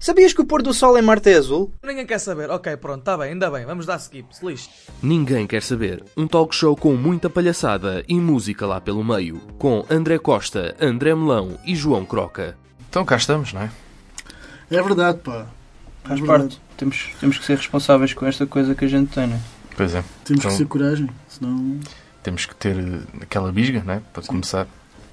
Sabias que o pôr do sol em Marte é azul? Ninguém quer saber. Ok, pronto, está bem, ainda bem. Vamos dar skip, se lixe. Ninguém quer saber. Um talk show com muita palhaçada e música lá pelo meio. Com André Costa, André Melão e João Croca. Então cá estamos, não é? É verdade, pá. É Faz verdade. parte. Temos, temos que ser responsáveis com esta coisa que a gente tem, né? Pois é. Temos Então- que ter coragem, senão. Temos que ter eh, aquela bisga, não é? Para começar.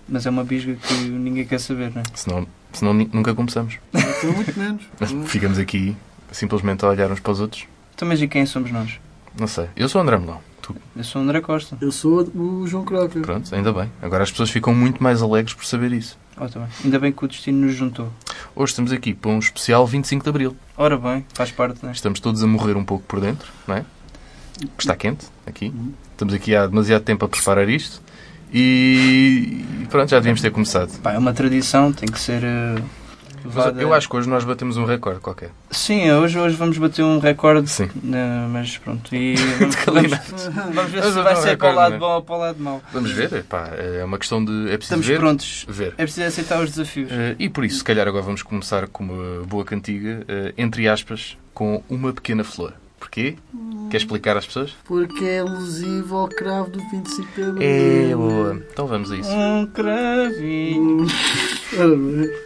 Mas é uma bisga que ninguém quer saber, né? Senão, senão nunca começamos. Então, muito menos. Ficamos aqui simplesmente a olhar uns para os outros. Então, mas e quem somos nós? Não sei. Eu sou o André Melão. Tu, Eu sou o André Costa. Eu sou o João Croca. pronto, ainda bem. Agora as pessoas ficam muito mais alegres por saber isso. Oh, tá bem. Ainda bem que o destino nos juntou. Hoje estamos aqui para um especial 25 de Abril. Ora bem, faz parte, né? Estamos todos a morrer um pouco por dentro, não é? Porque está quente aqui. Estamos aqui há demasiado tempo a preparar isto. E pronto, já devíamos ter começado. Pá, é uma tradição, tem que ser. levada- eu acho que hoje nós batemos um recorde qualquer. Sim, hoje, hoje vamos bater um recorde. Sim. né, mas pronto. E vamos, vamos, vamos ver se vai um ser para o lado né? bom ou para o lado mau. Vamos ver. Epá, é uma questão de. É preciso Estamos ver. prontos. Ver. É preciso aceitar os desafios. Eh, e por isso, se calhar agora vamos começar com uma boa cantiga, eh, entre aspas, com uma pequena flor. Porquê? Quer explicar às pessoas? Porque é alusivo ao cravo do 25 de Abril. É boa. Então vamos a isso. Um cravinho.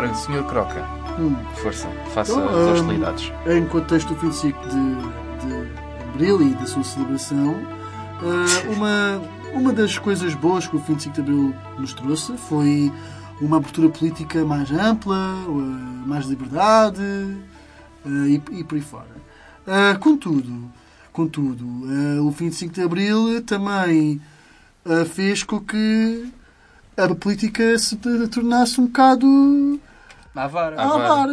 Agora, Sr. Croca, Hum. força, faça Então, as hum, hostilidades. Em contexto do 25 de, de Abril e da sua celebração, ah, uma, uma das coisas boas que o 25 de Abril nos trouxe foi uma abertura política mais ampla, ah, mais liberdade ah, e, e por aí fora. Ah, contudo, Contudo, eh, o 25 de Abril também eh, fez com que a política se tornasse um bocado À vara. a vara.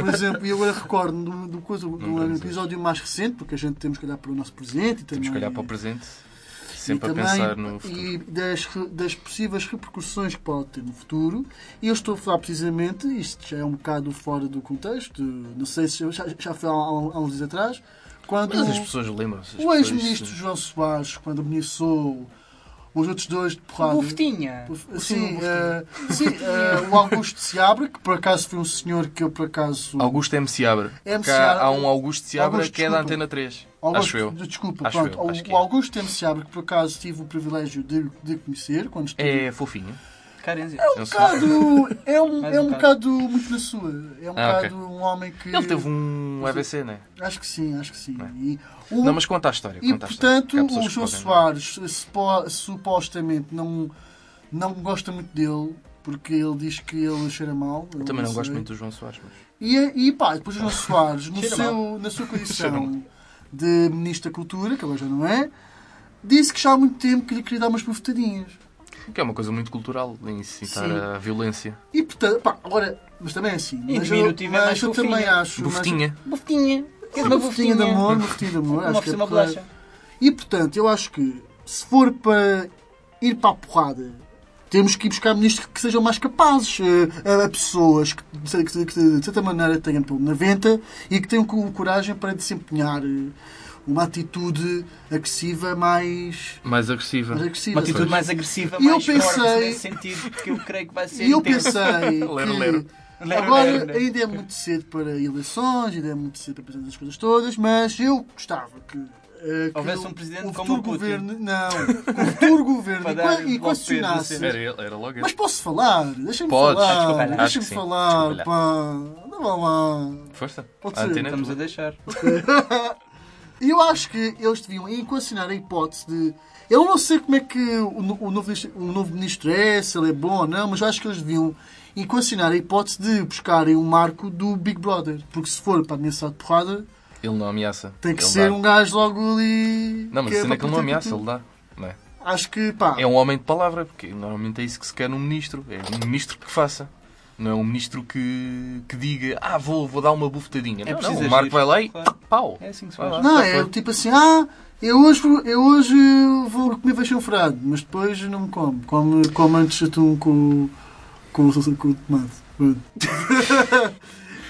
Por exemplo, eu agora recordo do, do, coisa, do vamos episódio mais recente, porque a gente temos que olhar para o nosso presente e Temos que também- olhar para o presente, e sempre a também- pensar no futuro. E das, das possíveis repercussões que pode ter no futuro. E eu estou a falar precisamente, isto já é um bocado fora do contexto, não sei se já, já foi há, há uns dias atrás, quando Mas as pessoas lembram-se. o ex-ministro João Soares, quando ameaçou os outros dois de porrada. Bufetinha. Sim, eh, sim eh, o Augusto Seabra, que por acaso foi um senhor que eu por acaso. Augusto M. Seabra. M. Cá Seabra- há um Augusto Seabra Augusto, que é da. Antena 3. Augusto, Acho eu. Desculpa, Acho pronto. eu, acho que o é. Augusto Tempo Seabra, que por acaso tive o privilégio de, de conhecer, quando estive É fofinho. Carência. É um bocado. É um, é um um bocado muito na sua. É um Ah, bocado um homem que. Ele teve um AVC, não é? Acho que sim, acho que sim. Não é? E, o- Não, mas conta a história. e conta a história, portanto, o João Soares supo- supostamente não, não gosta muito dele, porque ele diz que ele cheira mal. Eu também não sei. gosto muito do João Soares, mas... E, e pá, depois o João Soares, no Cheira seu, na sua condição de Ministro da Cultura, que agora já não é, disse que já há muito tempo que lhe queria dar umas bufetadinhas. Que é uma coisa muito cultural, incitar Sim. a violência. E portanto, pá, agora, mas também é assim. Em Mas eu, é mais mas eu fofinha. também acho. mas- Bufetinha. Bufetinha. Uma bufetinha de amor, uma bufetinha de amor. Uma acho que é oferecer uma bolacha. E portanto, eu acho que se for para ir para a porrada, temos que ir buscar ministros que sejam mais capazes, eh, a pessoas que, de- que, que, de certa maneira tenham pelo na venta e que tenham co- coragem para desempenhar eh, uma atitude agressiva mais, Mais agressiva. mais agressiva. Uma atitude sabes? mais agressiva, E eu mais forte pensei- nesse sentido, que eu creio que vai ser E eu intenso. pensei Lero, que lero. Lero, agora lero, lero. ainda é muito cedo para eleições, ainda é muito cedo para pensar nas coisas todas, mas eu gostava que, que Houvesse o- um presidente o como futuro o Putin. governo, não, o futuro governo e dar qua- e golpe de questionasse. Era era logo. Mas posso falar? Deixa-me falar. Acho Deixa-me falar, pá. Não vá lá. Força. Pode A ser. antena Estamos a deixar. E eu acho que eles deviam equacionar a hipótese de. Eu não sei como é que o, o novo, ministro- o novo ministro é, se ele é bom ou não, mas eu acho que eles deviam equacionar a hipótese de buscarem o marco do Big Brother. Porque se for para ameaçar de porrada, Ele não ameaça. tem que Ele ser dá. um gajo logo ali. Não, mas que a cena é que ele não ameaça, tudo. ele dá. Não é? Acho que, pá. É um homem de palavra, porque normalmente é isso que se quer num ministro. É um ministro que faça. Não é um ministro que, que diga, ah, vou, vou dar uma bufetadinha. É não, preciso não, o Marco vai lá e Claro. pau. É assim que se faz. Não, é foi. tipo assim, ah, eu hoje, eu hoje vou comer feijão frado, mas depois não me como. Come, come antes atum com, com, com o tomate.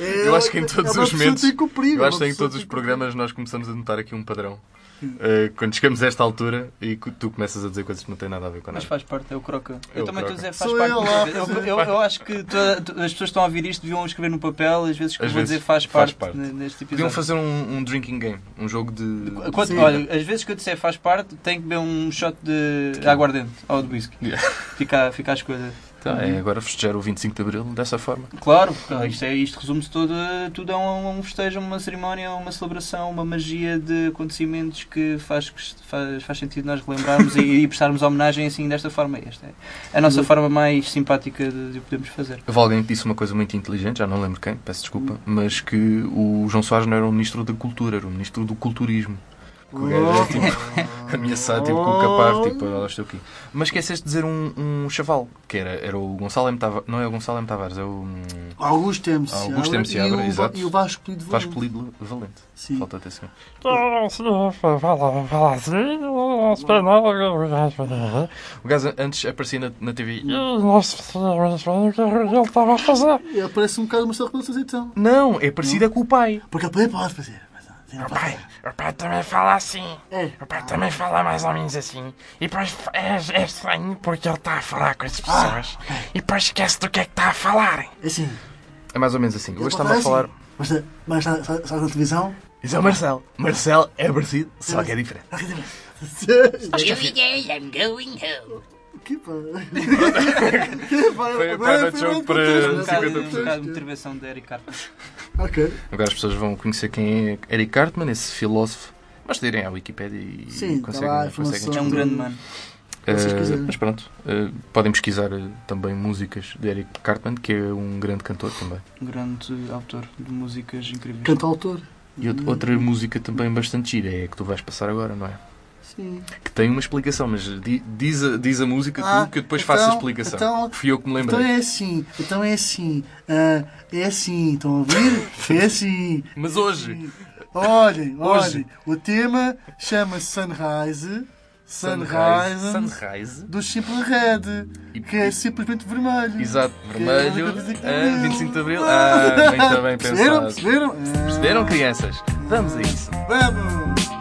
É, Eu acho que em é todos uma os momentos- que cumprir, Eu é acho que em todos os que cumprir. programas nós começamos a notar aqui um padrão. Uh, quando chegamos a esta altura e tu começas a dizer coisas que não têm nada a ver com Mas nada. faz parte, é o croca. É eu o também estou a dizer faz Sou parte. eu eu, é. eu, eu acho que toda- to- as pessoas que estão a ouvir isto deviam escrever no papel, às vezes que eu Às vou vezes dizer faz faz parte, parte. ne- neste episódio. fazer um, um drinking game, um jogo de. Sim. olha, às vezes que eu disser faz parte, tem que beber um shot de aguardente ou de whisky. Yeah. Fica, fica a escolha. Tá, é agora festejar o 25 de Abril dessa forma. Claro, isto, é, isto resume-se todo, tudo a um, um festejo, uma cerimónia, uma celebração, uma magia de acontecimentos que faz, faz, faz sentido nós relembrarmos e, e prestarmos homenagem assim desta forma. Esta é a nossa forma mais simpática de, de o podermos fazer. Houve alguém que disse uma coisa muito inteligente, já não lembro quem, peço desculpa, mas que o João Soares não era o ministro da cultura, era o ministro do culturismo. Que o gajo é tipo ameaçado tipo, com o capar, tipo, olha o aqui. Mas esqueceste de dizer um, um chaval, que era, era o Gonçalo M. Tavares, não é o Gonçalo M. Tavares, é o hum, Augusto M. Augusto Seabra M. Seabra, e o, exato. E o Vasco Polido Vasco Valente. Polido Valente. Sim. Falta até assim. O gajo antes aparecia na, na TV. Ele parece um bocado o Marcelo Rebelo de Sousa, então. Não, é parecido é com o pai. Porque ele pode fazer. Pode fazer. O pai também fala assim. É. O pai também fala mais ou menos assim. E depois é, é estranho porque ele está a falar com as pessoas. E depois esquece do que é que está a falar. É assim. É mais ou menos assim. Hoje estava a falar. Mas, mas está- está está na televisão? Isso é o Marcelo. Marcelo é parecido, só que é diferente. I'm going home. Que pá. Foi- foi no jogo para- Um bocado, 50%. um bocado de motivação de Eric Carter. Ok. Agora as pessoas vão conhecer quem é Eric Cartman, esse filósofo. Basta irem à Wikipedia e Sim, tá conseguem, lá a conseguem. É um grande mano. Eh, vocês quiserem. mas pronto, eh, podem pesquisar eh, também músicas de Eric Cartman, que é um grande cantor também. Um grande autor de músicas incríveis. Cantautor. E out- outra música também bastante gira é a que tu vais passar agora, não é? Sim. Que tem uma explicação, mas di- diz a, diz a música Ah, tu que eu depois então- faço a explicação. então- Fui eu que me Então lembrei. é assim, então é assim, ah, é assim, estão a ouvir? É assim. Mas hoje, Olhem, Hoje. olhem, o tema chama-se Sunrise, Sunrise, Sunrise. do Simple Red, E- que é simplesmente vermelho. Exato, Que vermelho. é 25 de ah, Abril. 25 de Abril. Ah, muito bem Perceberam? pensado. Perceberam? Ah, Perceberam, crianças? Vamos a isso. Vamos!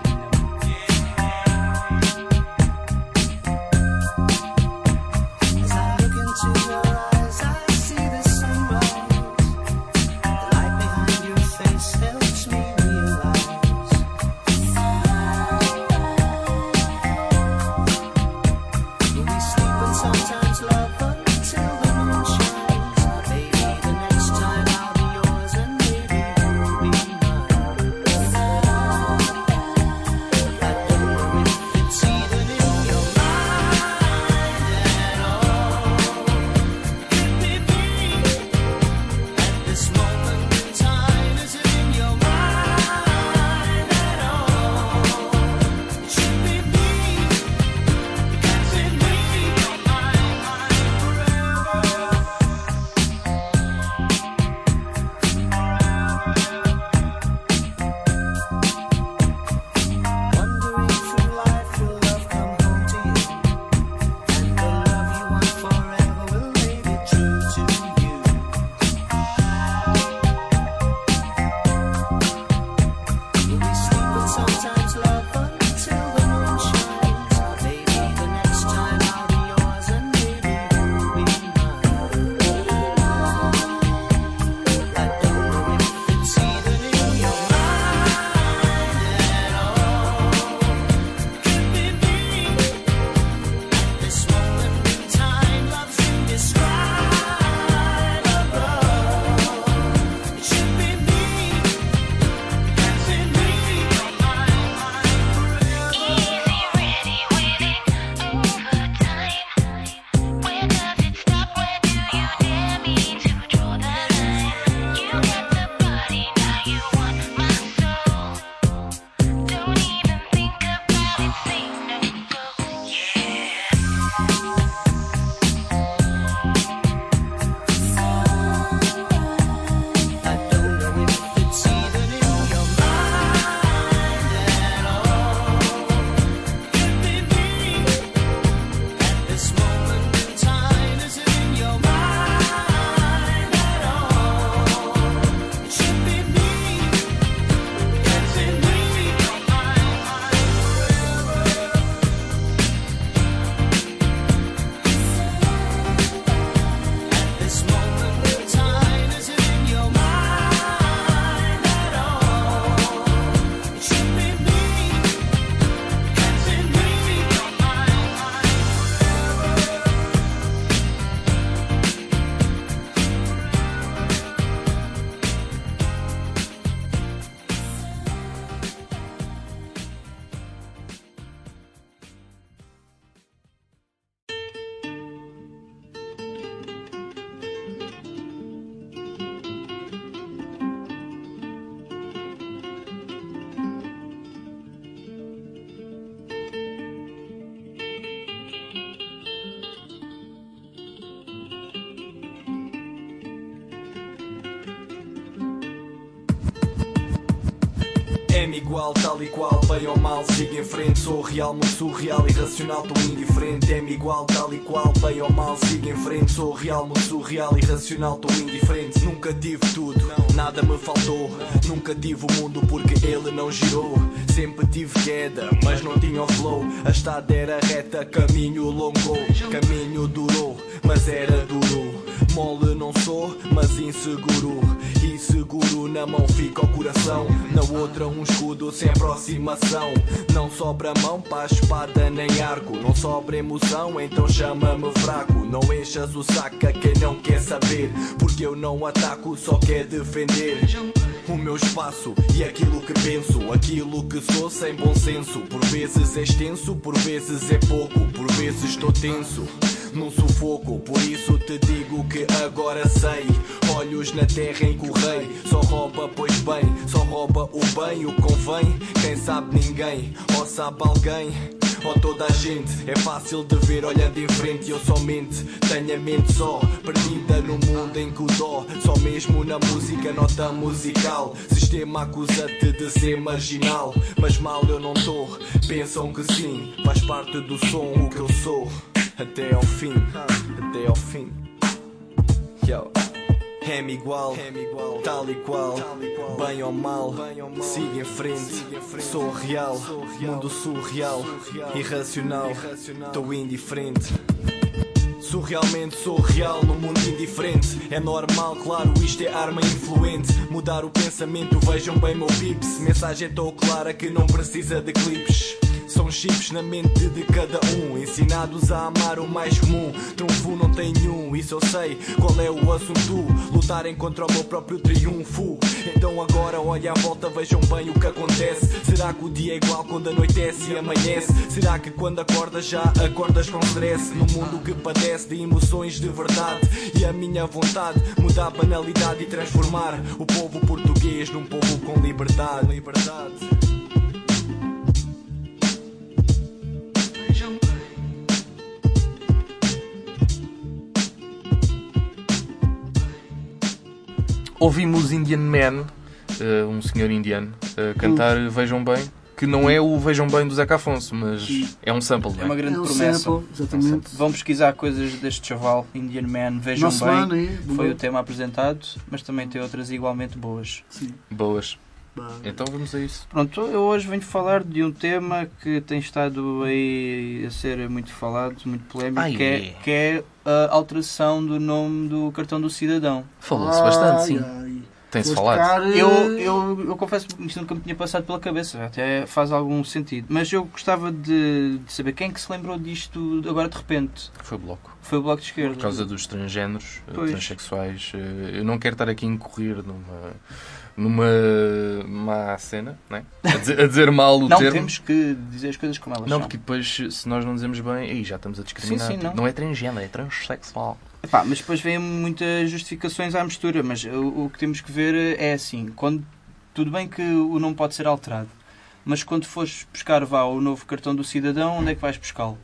Sou real, muito surreal, irracional, tão indiferente. É-me igual, tal e qual, bem ou mal, sigo em frente. Sou real, muito surreal, irracional, tão indiferente. Nunca tive tudo, nada me faltou. Nunca tive o mundo porque ele não girou. Sempre tive queda, mas não tinha o flow. A estrada era reta, caminho longo, caminho durou, mas era duro. Mole não sou, mas inseguro. E seguro na mão fica o coração. Na outra um escudo sem aproximação. Não sobra mão para espada nem arco. Não sobra emoção, então chama-me fraco. Não enchas o saco a quem não quer saber. Porque eu não ataco, só quer defender. O meu espaço e aquilo que penso, aquilo que sou sem bom senso. Por vezes é extenso, por vezes é pouco, por vezes estou tenso. Num sufoco. Por isso te digo que agora sei. Olhos na terra em correio, só rouba, pois bem, só rouba o bem, o que convém. Quem sabe ninguém, ou sabe alguém. Ou toda a gente é fácil de ver olhando em frente. Eu somente tenho a mente só perdida no mundo em que o dó. Só mesmo na música, nota musical. Sistema acusa-te de ser marginal, mas mal eu não tô. Pensam que sim, faz parte do som o que eu sou. Até ao fim, até ao fim. Yo. É-me igual, tal e qual, bem ou mal, siga em frente, sou real, mundo surreal, irracional, estou indiferente. Surrealmente sou real no mundo indiferente. É normal, claro, isto é arma influente. Mudar o pensamento, vejam bem meu pips. Mensagem tão clara que não precisa de clipes. Chips na mente de cada um, ensinados a amar o mais comum. Trunfo não tem nenhum, isso eu sei. Qual é o assunto? Lutarem contra o meu próprio triunfo. Então agora olha à volta, vejam bem o que acontece. Será que o dia é igual quando anoitece e amanhece? Será que quando acordas já acordas com stress? Num mundo que padece de emoções de verdade. E a minha vontade mudar a banalidade e transformar o povo português num povo com liberdade. liberdade. Ouvimos Indian Man, eh, um senhor indiano, a cantar Vejam Bem, que não é o Vejam Bem do Zeca Afonso, mas é um sample. É não uma é? grande É um promessa. sample, exatamente. Vão pesquisar coisas deste chaval, Indian Man, vejam Nosso bem. ano aí, Foi o tema apresentado, mas também tem outras igualmente boas. Sim. Boas. Então vamos a isso. Pronto, eu hoje venho falar de um tema que tem estado aí a ser muito falado, muito polémico, Ai, que, é, é. que é a alteração do nome do cartão do cidadão. Falou-se bastante, sim. Ai. Tem-se falado. buscar, Eu, eu, eu confesso que isto nunca me tinha passado pela cabeça, até faz algum sentido. Mas eu gostava de, de saber quem é que se lembrou disto agora de repente. Foi bloco. Foi o Bloco de Esquerda. Por causa dos transgéneros, eh, Pois. transexuais. eh, Eu não quero estar aqui a incorrer numa, numa má cena, né? a, dizer, a dizer mal o Não, termo. temos que dizer as coisas como elas Não, são. porque depois, se nós não dizemos bem, aí já estamos a discriminar. Sim, sim, Tipo, não. é transgénero, é transexual. Epá, mas depois vêm muitas justificações à mistura, mas o, o que temos que ver é assim, quando tudo bem que o nome pode ser alterado, mas quando fores buscar vá o novo cartão do cidadão, onde é que vais buscá-lo?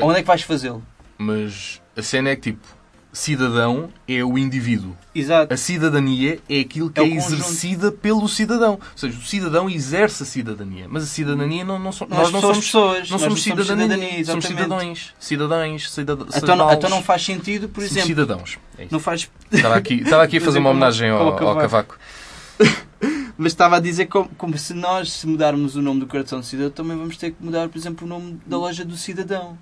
Ou Onde é que vais fazê-lo? Mas a cena é que, tipo, cidadão é o indivíduo. Exato. A cidadania é aquilo que É é, exercida pelo cidadão. Ou seja, o cidadão exerce a cidadania. Mas a cidadania não, não so- Nós nós não somos pessoas, não somos somos cidadania. somos cidadãos. Cidadãos. Então, não- então não faz sentido, por exemplo, cidadãos. É não faz Estava aqui, estava aqui a fazer uma homenagem ao, o ao Cavaco. Cavaco. Mas estava a dizer como, como se nós, se mudarmos o nome do cartão do cidadão, também vamos ter que mudar, por exemplo, o nome da loja do cidadão,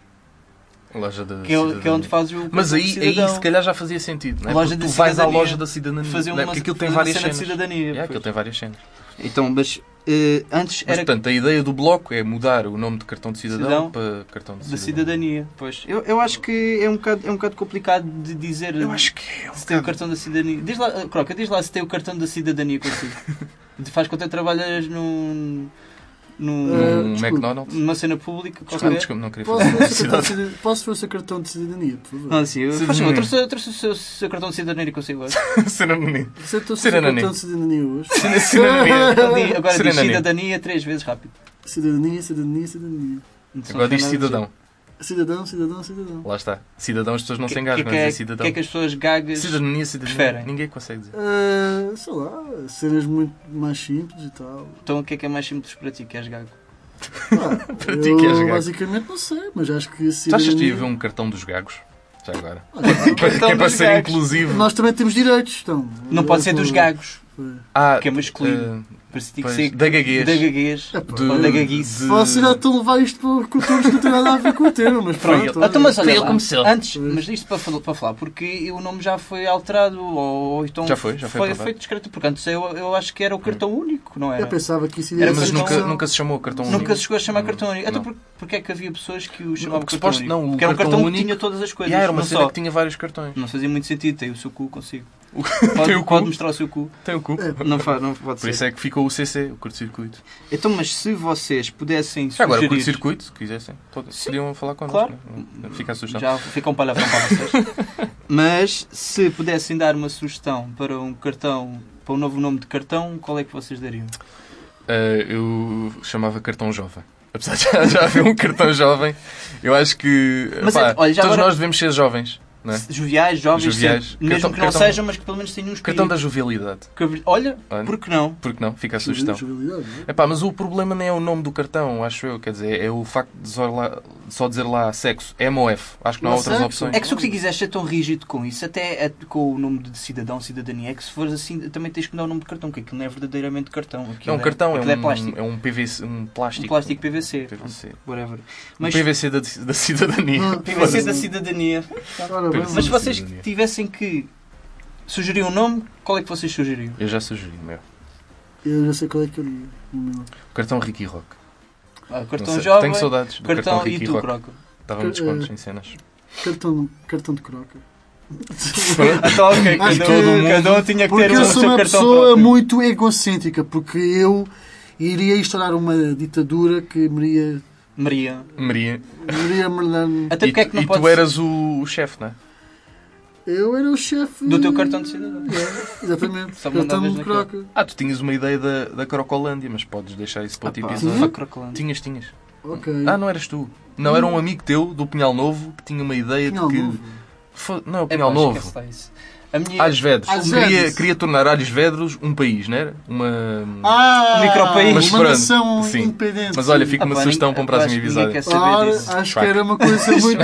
Loja da que é, que é cidadania. onde faz o Mas aí, aí se calhar já fazia sentido, não é? Loja Porque tu vais à cidadania. loja da cidadania. fazer não uma, é? Porque aquilo tem várias cenas. cidadania. É, pois. aquilo tem várias cenas. Então, mas eh, antes Mas, era portanto, a ideia do bloco é mudar o nome de cartão de cidadão, Cidadão para cartão de da cidadão. cidadania. Pois. Eu, eu acho que é um, bocado, é um bocado complicado de dizer Eu acho que é um se tem o bocado- cartão da cidadania. Diz lá, Croca, diz lá se tem o cartão da cidadania consigo. Faz quanto tempo trabalhas num, num, Eh, Um desculpe. McDonald's. numa cena pública Desculpa, qualquer. desculpa, não queria Posso fazer ver, o seu cartão publicidade. de cidadania? Posso ver o seu cartão de cidadania, por favor? Não, sim, eu, faz Cidadania. favor, trouxe, trouxe o seu, seu cartão de cidadania consigo hoje. Cena bonita. Você trouxe o seu Cidadania. cartão de cidadania hoje? Cidadania. Agora diz Cidadania. cidadania três vezes rápido. Cidadania, cidadania, cidadania. Agora diz cidadão. Cidadão, cidadão, cidadão. Lá está. Cidadão, as pessoas não Que- se engasgam que, a que, é, cidadão. que é que as pessoas gagas Cidadania, cidadania. preferem? Ninguém consegue dizer. Ah, sei lá, cenas muito mais simples e tal. Então o que é que é mais simples para ti que és gago? Ah, Para ti que és eu gago. basicamente não sei, mas acho que Tu achas que cidadania... haver um cartão dos gagos? Já agora. Olha, que é para ser gagos. inclusivo. Nós também temos direitos, então. Não pode ser dos gagos, Ah, que é masculino. Por tem que da gaguez. da gaguez. De- Ou da gaguice. de- Vocês já estão a levar isto para culturas que não têm nada a ver com o termo, mas pronto. Pronto, então, mas olha Foi ele começou. Antes, mas isto para, fal- para falar, porque o nome já foi alterado, ou, ou então Já foi, já foi aprovado. feito discreto, porque antes eu, eu acho que era o cartão único, não era? Eu pensava que isso Era ia Mas cartão- nunca, nunca se chamou cartão único. Nunca se chegou a chamar cartão único. Então por, porque é que havia pessoas que o chamavam porque cartão suposto- único? não, o porque era um cartão único- que tinha todas as coisas. E era uma não cena só. que tinha vários cartões. Não fazia muito sentido, tem o seu cu consigo. Pode, Tem o cu. pode mostrar o seu cu. Tem o cu. Não, fa, não pode Por ser. isso é que ficou o CC, o curto-circuito. Então, mas se vocês pudessem Já agora, o sugerir... curto-circuito, se quisessem, todos Sim, podiam falar connosco. claro. né? Fica a sugestão. Já fica um palavrão para vocês. Mas se pudessem dar uma sugestão para um cartão, para um novo nome de cartão, qual é que vocês dariam? Uh, eu chamava cartão jovem. Apesar de já, já haver um cartão jovem, eu acho que Mas, pá, olha, já todos agora- nós devemos ser jovens. Não é? Joviais, jovens, Joviais. sempre. mesmo Cartão- que não cartão- sejam, mas que pelo menos tenham uns Cartão da jovialidade. Que- Olha, Olha. por que não? Porque não? Fica a sugestão. É? Epá, mas o problema nem é o nome do cartão, acho eu. Quer dizer, é o facto de só, lá- só dizer lá sexo. M ou F. Acho que não há outras sexo. opções. É que se tu quiseres ser tão rígido com isso, até é com o nome de cidadão, cidadania, é que se fores assim, também tens que dar o nome de cartão, que aquilo não é verdadeiramente cartão. Aquilo Não, um cartão é aquilo um, plástico. é um PVC, um plástico. Um plástico PVC. PVC. Whatever. Um Mas PVC da, da cidadania. PVC da cidadania. Ora, bem, Mas se vocês cidadania. tivessem que sugerir um nome, qual é que vocês sugeririam? Eu já sugeri, meu. Eu já sei qual é que eu li. o meu. O cartão Ricky Rock. Ah, cartão jovem, Tenho saudades do cartão, cartão e Ricky tu, Rock. Croco. Dava-me descontos Eh, em cenas. Cartão, cartão de croca. Então, ok, Acho cada, que- um, cada um tinha que Porque ter eu o sou uma cartão pessoa próprio. muito egocêntrica, porque eu iria instaurar uma ditadura que me iria, Maria. Maria. me iria mandar... Até porque é que não e pode tu eras o, o chefe, não é? Eu era o chefe... Do teu cartão de cidadão. É, exatamente. Só cartão de croca. Ah, tu tinhas uma ideia da, da Crocolândia, mas podes deixar isso para outro Ah, episódio. Tinhas, tinhas. Ok. Ah, não eras tu. Não, era um amigo teu do Pinhal Novo que tinha uma ideia Pinhal de que. Novo. Não, o É, Pinhal pá, Novo. A minha... Alhos Vedros. Alhos queria, queria tornar Alhos Vedros um país, não era? Uma. Ah, Um micropaís. Mas uma pronto, nação sim. independente. Mas olha, fica Ah, uma pá, sugestão para um próximo acho que ninguém episódio. Ora, acho que era uma coisa muito...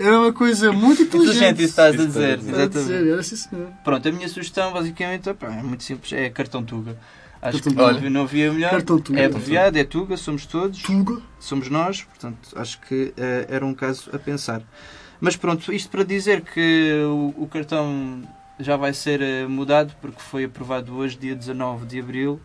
Era uma coisa muito Inteligente, inteligente. isso estás a Isso dizer. estás a de Exatamente. dizer, era sim. Pronto, a minha sugestão basicamente pá, é muito simples, é cartão Tuga. Acho Cartão que Tuga. não havia- melhor. Cartão Tuga. É abreviado, é Tuga, somos todos, Tuga. somos nós, portanto acho que eh, era um caso a pensar. Mas pronto, isto para dizer que o, o cartão já vai ser eh, mudado porque foi aprovado hoje, dia 19 de Abril,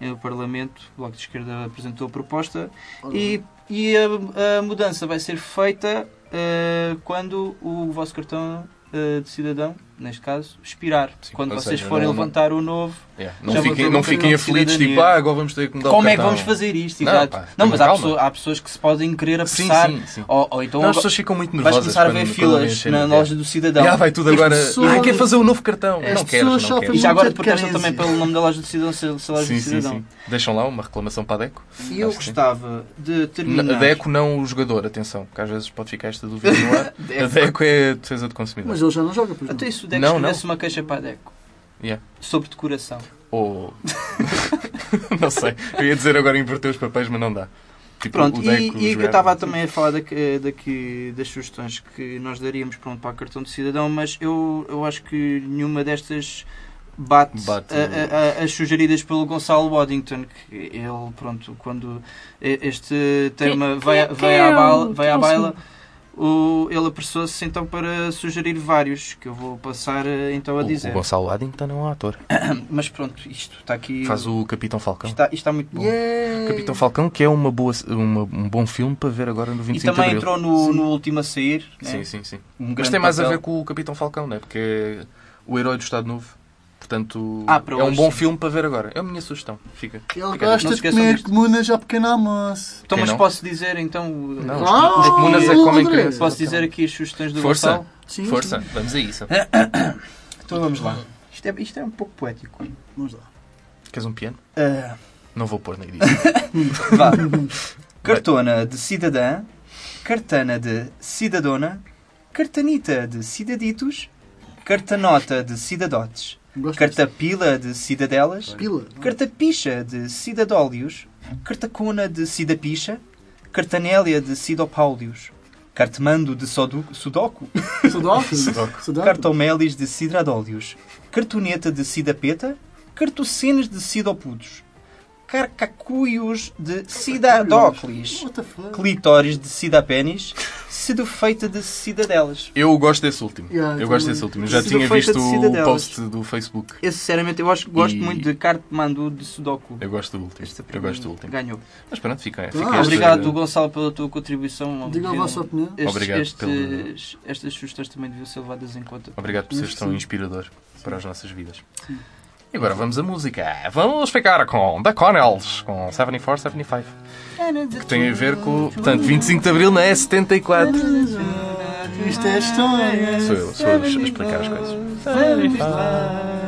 no Parlamento, o Bloco de Esquerda apresentou a proposta. E, e a, a mudança vai ser feita eh, quando o vosso cartão eh, de cidadão, neste caso, expirar. Sim, quando vocês seja, forem não- não- levantar o novo. Yeah. Já Não fiquem, não um fiquem aflitos, tipo, ah, agora vamos ter que mudar o Como é que vamos fazer isto? Não, Exato. pá, não, mas há, calma. pessoa- há pessoas que se podem querer Sim, apressar. sim, sim. Ou, ou então Não, as pessoas ficam muito vais nervosas. começar a ver filas na loja do cidadão. Já vai tudo agora. pessoas- Ah, quer fazer o novo cartão. As não queres, pessoas não queres. E já agora protestam carência. também pelo nome da loja do cidadão, se loja Sim, do sim, cidadão. sim. Deixam lá uma reclamação para a DECO. E eu sim. gostava de Na- terminar. A DECO não o jogador, atenção, porque às vezes pode ficar esta dúvida no ar. A DECO é a defesa do consumidor. Mas ele já não joga, pois não. O Deco Não, escrevesse uma queixa para a Deco. Yeah. Sobre decoração. Ou. não sei. Eu ia dizer agora inverter os papéis, mas não dá. Tipo, Pronto, o e, Deco e eu jogar- estava também a falar daqui, daqui das sugestões que nós daríamos pronto, para a cartão de cidadão, mas eu, eu acho que nenhuma destas bate, Bate. a- a- a- as sugeridas pelo Gonçalo Waddington, que ele, pronto, quando este tema vai, vai à baila, vai à baila o, ele apressou-se então para sugerir vários, que eu vou passar eh, então a O- dizer. O Gonçalo Addington é um ator. Mas pronto, isto está aqui. Faz o Capitão Falcão. Está, isto está muito bom. Yeah. Capitão Falcão, que é uma boa, uma- um bom filme para ver agora no E 25 de também Abril. entrou no, no último a sair. né? Sim, sim, sim. Um Mas tem mais a papel. ver com o Capitão Falcão, não é? Porque é o herói do Estado Novo. Portanto, Ah, é um hoje, bom sim. filme para ver agora. É a minha sugestão. Fica. Ele Não gosta de comer comunas ao pequeno almoço. Então, Quem mas não? posso dizer então. Não, Claro, os, os comunas é que comem André. crianças. Posso dizer aqui as sugestões do Força. Gonçalo? Sim, Força, sim. vamos a isso. Então vamos lá. Isto é, isto é um pouco poético. Vamos lá. Queres um piano? Ah, Não vou pôr na edição. vá. Cartona de cidadã, cartana de cidadona, cartanita de cidaditos, cartanota de cidadotes, Gosto cartapila de cidadelas. Pila. cartapicha de cidadólios, cartacona de cidapicha, cartanélia de cidopáulios, cartemando de sodu- sudoku, Sudoku. Sudoku. Sudoku. cartomélis de cidradólios, cartuneta de cidapeta, cartucenes de cidopudos, sacar cacuios de Cidadóclis, clitóris de Cidapénis, feita de Cidadelas. Eu gosto desse último. Yeah, eu gosto desse último. Já tinha visto o post do Facebook. Eu, sinceramente, eu acho, gosto e... muito de Cartmandu de Sudoku. Eu gosto do último. Eu gosto do último. Ganhou. Mas pronto, fica. fica ah, obrigado. Gonçalo, pela tua contribuição. Diga a vossa opinião. Estes, obrigado estes, pelo... Estas sugestões também deviam ser levadas em conta. Obrigado por seres tão inspirador para as nossas vidas. Sim. E agora vamos à música. Vamos ficar com The Connells, com 74, 75. Que tem a ver com. Portanto, 25 de Abril não é 74. Isto é história. Sou eu, sou eu a explicar as coisas. 75.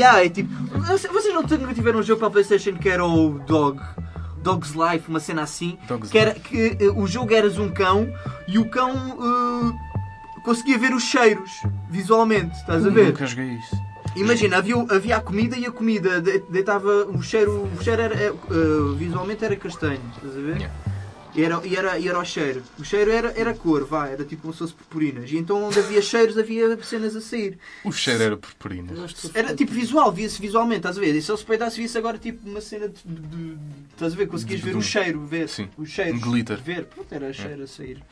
Yeah, é tipo. Vocês não tiveram um jogo para a Playstation que era o Dog? Dog's Life, uma cena assim. Dog's que era, que eh, o jogo eras um cão e o cão eh, conseguia ver os cheiros visualmente, estás a ver? Nunca joguei isso. Imagina, havia, havia a comida e a comida de- deitava o cheiro, o cheiro era, eh, visualmente era castanho, estás a ver? Yeah. E era, e, era, e era o cheiro. O cheiro era, era cor, vá, era tipo como se fosse purpurinas. E então onde havia cheiros havia cenas a sair. O cheiro era purpurina. Eu acho que Era tipo visual, via-se visualmente, estás a ver? E se ele se peidasse, via-se agora tipo uma cena de. de- de- estás a ver? Conseguias De- ver de o cheiro, ver Sim. os cheiros. Um glitter. Ver, pronto, era cheiro a sair.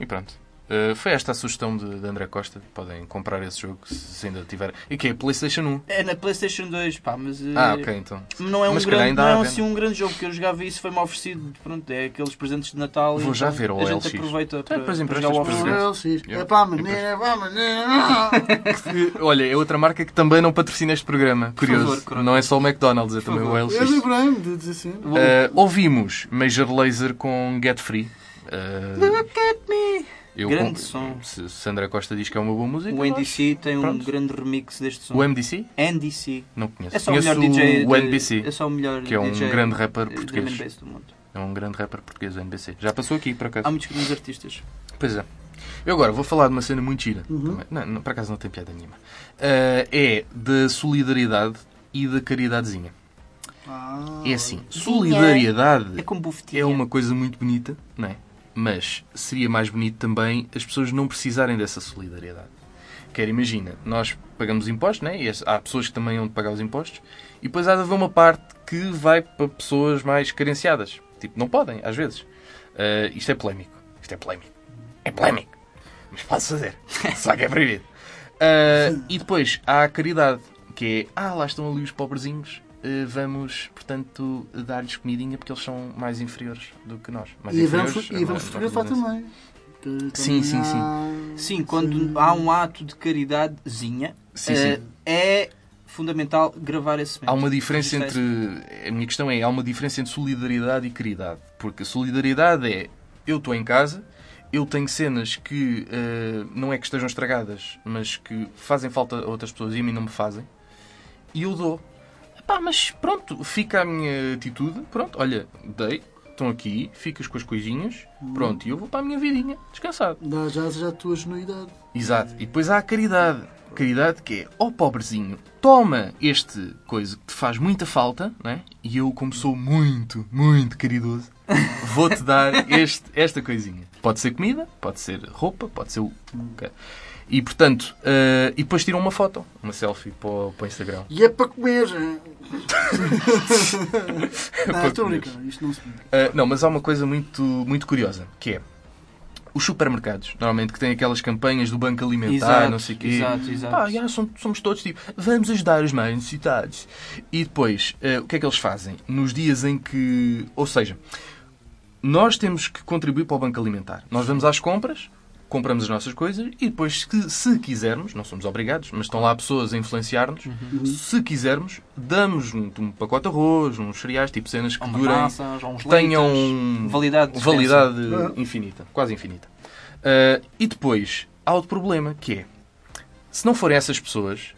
E pronto. Uh, foi esta a sugestão de, de André Costa. Podem comprar esse jogo se, se ainda tiver. E que é PlayStation 1. É na PlayStation 2, pá, mas. eh, Ah, ok, então. Não é um, Mas grande, não é assim um grande jogo, porque eu jogava isso, foi-me oferecido. Pronto, é aqueles presentes de Natal. Vou e já então ver o A gente OLX. aproveita para, depois para jogar o. Yeah. É para a para. Olha, é outra marca que também não patrocina este programa. Curioso. favor, não é só o McDonald's, é também o Eu LX. lembrei-me de dizer assim. Uh, ouvimos Major Laser com Get Free. Uh, Look at me! Eu Grande com- som. Se, André Costa diz que é uma boa música. O NDC tem um Pronto. grande remix deste som. O MDC? NDC. Não conheço. É só o conheço melhor DJ. o de- NBC, É só o melhor que é um DJ grande rapper português. do mundo. É um grande rapper português, o NBC. Já passou aqui, por acaso. Há muitos grandes artistas. Pois é. Eu agora vou falar de uma cena muito gira. Uhum. Não, não, por acaso não tem piada nenhuma. Uh, é da solidariedade e da caridadezinha. Ah, É assim, solidariedade É é uma coisa muito bonita, não é? Mas seria mais bonito também as pessoas não precisarem dessa solidariedade. Quer imagina, nós pagamos impostos, não é? E há pessoas que também de pagar os impostos, e depois há de haver uma parte que vai para pessoas mais carenciadas. Tipo, não podem, às vezes. Uh, isto é polémico. Isto é polémico. É polémico. Mas pode fazer. Só que é proibido. Uh, e depois há a caridade, que é, ah, lá estão ali os pobrezinhos, vamos, portanto, dar-lhes comidinha porque eles são mais inferiores do que nós. Mais E vamos, e vamos uma- fotografar também. Sim, sim, sim. Sim, quando há um ato de caridadezinha, Sim, eh, sim. é fundamental gravar esse momento. Há uma diferença entre. A minha questão é: há uma diferença entre solidariedade e caridade. Porque a solidariedade é: eu estou em casa, eu tenho cenas que eh, não é que estejam estragadas, mas que fazem falta a outras pessoas e a mim não me fazem, e eu dou. Epá, mas pronto, fica a minha atitude. Pronto, olha, dei, estão aqui, ficas com as coisinhas, pronto, e eu vou para a minha vidinha, descansado. Dá já, já a tua genuidade. Exato. E depois há a caridade. Caridade que é, ó pobrezinho, toma este coisa que te faz muita falta, né? e eu, como sou muito, muito caridoso, vou-te dar este, esta coisinha. Pode ser comida, pode ser roupa, pode ser o. ok. E portanto, eh, e depois tiram uma foto, uma selfie para o, para o Instagram. E é para comer. Para não, estou a comer. Isto não se. Uh, não, mas há uma coisa muito, muito curiosa, que é os supermercados, normalmente que têm aquelas campanhas do banco alimentar, Exato, não sei o quê. exato, exato. Pá, já, som- somos todos tipo, vamos ajudar os mais necessitados. E depois, uh, o que é que eles fazem? Nos dias em que. Ou seja, nós temos que contribuir para o banco alimentar. Nós vamos às compras, compramos as nossas coisas e depois, se, se quisermos, não somos obrigados, mas estão lá pessoas a influenciar-nos, Uhum. se quisermos, damos um, um pacote de arroz, uns cereais, tipo cenas que Umas durem massas, ou uns tenham validade de validade infinita, quase infinita. Uh, e depois há outro problema que é se não forem essas pessoas,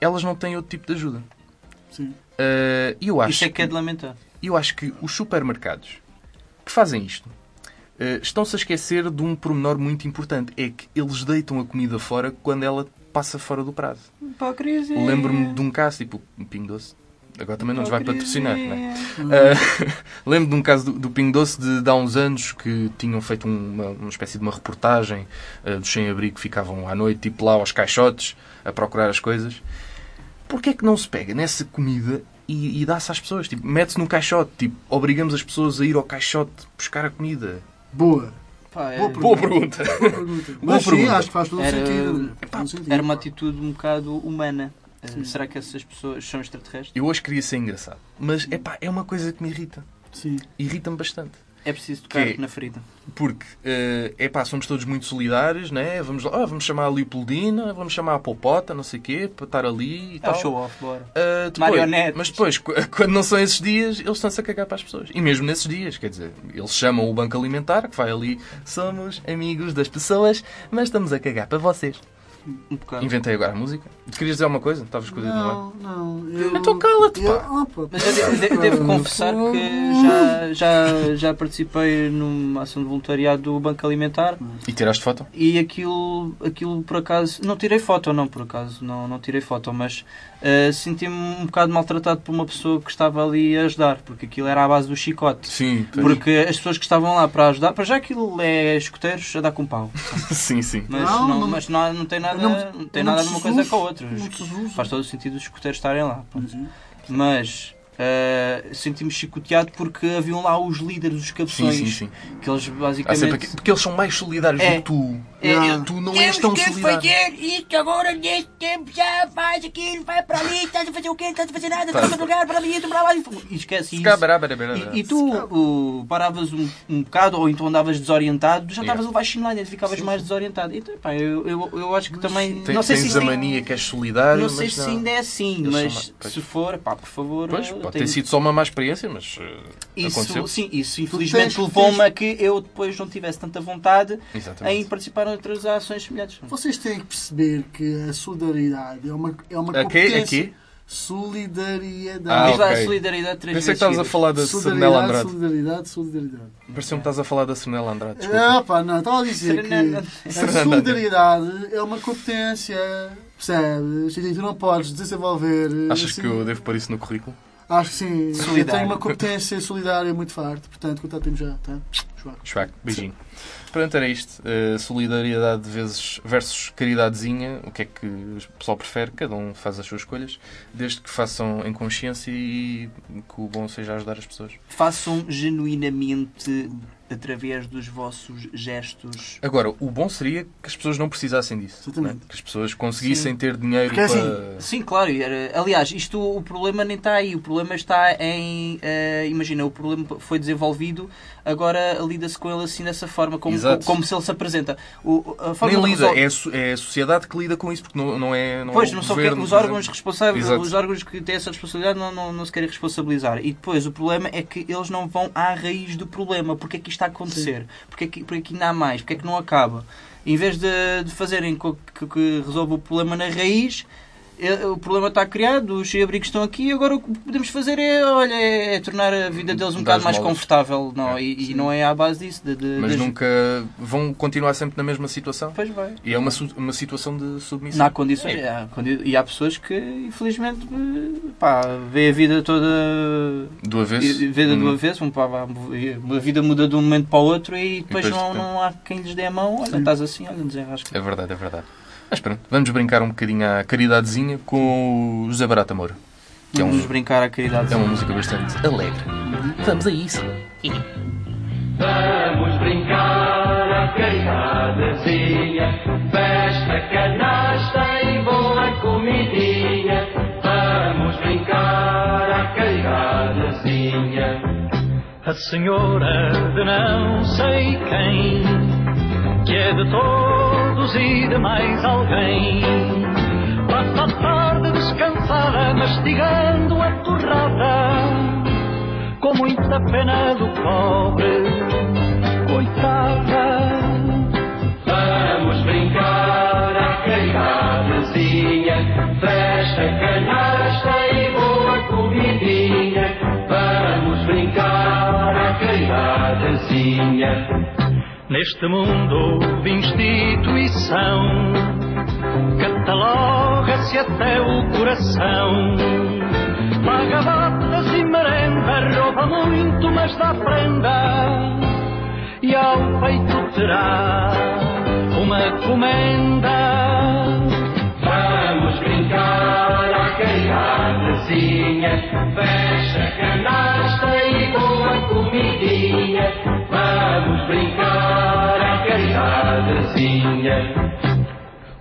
elas não têm outro tipo de ajuda. Sim. Uh, eu acho Isso é que é de lamentar. eu acho que os supermercados que fazem isto estão-se a esquecer de um pormenor muito importante. É que eles deitam a comida fora quando ela passa fora do prazo. Hipocrisia. Lembro-me de um caso, tipo o Pingo Doce. Agora também não nos vai patrocinar, não é? Hipocrisia. Uh, Lembro de um caso do, do Pingo Doce de, de há uns anos que tinham feito uma, uma espécie de uma reportagem uh, dos sem-abrigo que ficavam à noite, tipo lá aos caixotes, a procurar as coisas. Porquê é que não se pega nessa comida e, e dá-se às pessoas? Tipo, mete-se no caixote, tipo, obrigamos as pessoas a ir ao caixote buscar a comida. Boa. Pá, é- Boa Boa pergunta. Boa pergunta. Mas sim, pergunta. acho que faz todo o Era- sentido. Faz. Era uma atitude um bocado humana. Eh, Será que essas pessoas são extraterrestres? Eu hoje queria ser engraçado, mas epá, é uma coisa que me irrita. Sim. Irrita-me bastante. É preciso tocar Que- na ferida. Porque, é epá, somos todos muito solidários, né? Vamos, lá, ah, vamos chamar a Leopoldina, vamos chamar a Popota, não sei o quê, para estar ali e É tal. show off, bora. Ah, depois- Marionetes. Mas depois, qu- quando não são esses dias, eles estão-se a cagar para as pessoas. E mesmo nesses dias, quer dizer, eles chamam o Banco Alimentar, que vai ali, somos amigos das pessoas, mas estamos a cagar para vocês. Um bocado. Inventei agora a música. Querias dizer alguma coisa? Estavas com o dedo no ar? Não, não. Eu, Então cala-te, eu, pá. ah, pá. Mas eu de- de- devo confessar que já, já, já participei numa ação de voluntariado do Banco Alimentar E tiraste foto? e aquilo, aquilo por acaso. Não tirei foto, não, por acaso. Não, não tirei foto, mas eh, senti-me um bocado maltratado por uma pessoa que estava ali a ajudar, porque aquilo era à base do chicote. Sim. pois. Porque as pessoas que estavam lá para ajudar, para já aquilo é escuteiros a dar com pau. sim, sim. Mas Não, não, não- mas não, não tem nada, não- não, tem não nada de uma coisa com a outra. Faz todo o sentido os escuteiros estarem lá. pronto. Mas eh, senti-me chicoteado porque haviam lá os líderes, os Sim, cabeções, sim, sim. que eles sempre basicamente. aqui- Porque eles são mais solidários É. do que tu. É, é, Tu não és tão solidário. isto agora, neste tempo, já faz aquilo, vai para ali, estás a fazer o quê? Estás a fazer nada, Tá. estás a lugar para ali, para lá. E esquece isso. E, e tu uh, paravas um, um bocado ou então andavas desorientado, já estavas a levar chinelo e ficavas mais desorientado. Então, pá, eu, eu, eu acho que também. Tem- não sei se tens isso a tem- mania que és solidário, Não sei mas se não. ainda é assim, mas se for, pá, por favor. Pois, pode tenho- ter sido só uma má experiência, mas Isso, aconteceu. sim, isso infelizmente levou-me a que eu depois não tivesse tanta vontade Exatamente. em participar outras ações semelhantes. Vocês têm que perceber que a solidariedade é uma, é uma Aqui? competência. Aqui? Solidariedade. Ah, Diz lá ok. a solidariedade três Pensei que estavas a falar da Sernela Solidariedade, Andrade. solidariedade, solidariedade. Pareceu-me que estás a falar da Sernela Andrade. Desculpa. Ah, pá, não, estava a dizer Serenana. que a solidariedade é uma competência, percebes? E tu não podes desenvolver. Achas assim. que eu devo pôr isso no currículo? Acho que sim. Eu Solidário. tenho uma competência solidária muito forte, portanto, contatemos já, tá? Schwack, beijinho. Pronto, era isto. Uh, solidariedade vezes versus caridadezinha. O que é que o pessoal prefere? Cada um faz as suas escolhas, desde que façam em consciência e que o bom seja ajudar as pessoas. Façam genuinamente através dos vossos gestos. Agora, o bom seria que as pessoas não precisassem disso. Exatamente. né? Que as pessoas conseguissem ter dinheiro Porque é para. assim, Sim, claro. Aliás, isto o problema nem está aí. O problema está em. eh, imagina, o problema foi desenvolvido, agora lida-se com ele assim dessa forma, como, Exato. como se ele se apresenta. O, a forma Nem lida, resol- é a, é a sociedade que lida com isso, porque não, não é. Não Pois, é o não são governo, os órgãos responsáveis, Exato. os órgãos que têm essa responsabilidade não, não, não se querem responsabilizar. E depois o problema é que eles não vão à raiz do problema. Porque é que isto está a acontecer? Porque é que, porque é que ainda há mais? Porque é que não acaba? Em vez de, de fazerem com que, que resolva o problema na raiz, eh, o problema está criado, os sem-abrigos estão aqui, agora o que podemos fazer é, olha, é, é tornar a vida deles um bocado mais esmolas. confortável. Não, É, e, e não é à base disso. De, de, Mas das- nunca vão continuar sempre na mesma situação. Pois vai. E é uma, uma situação de Não submissão. há condições. há E há pessoas que, infelizmente, pá, vê a vida toda. Do avesso. e- Vê do Hum. avesso, um, pá, vá, a vida muda de um momento para o outro e depois, depois não, tem- não há quem lhes dê a mão. Olha, estás assim, olha, desenrasca. É verdade, é verdade. Mas pronto, vamos brincar um bocadinho à caridadezinha com o José Barata Moura. Que é, Vamos um, brincar à caridade. é uma música bastante alegre. Vamos a isso. Vamos brincar a caridadezinha, festa, canasta e boa comidinha. Vamos brincar a caridadezinha. A senhora de não sei quem, que é de todos e de mais alguém, passa a tarde descansada, mastigando a torrada, com muita pena do pobre, coitada. Vamos brincar a caridadezinha, festa, canasta e boa comidinha. Vamos brincar a caridadezinha. Neste mundo de instituição, cataloga-se até o coração. Paga botas e merenda, rouba muito, mas dá prenda. E ao peito terá uma comenda. Vamos brincar a caridadezinha, festa, canasta brincar a caridadezinha.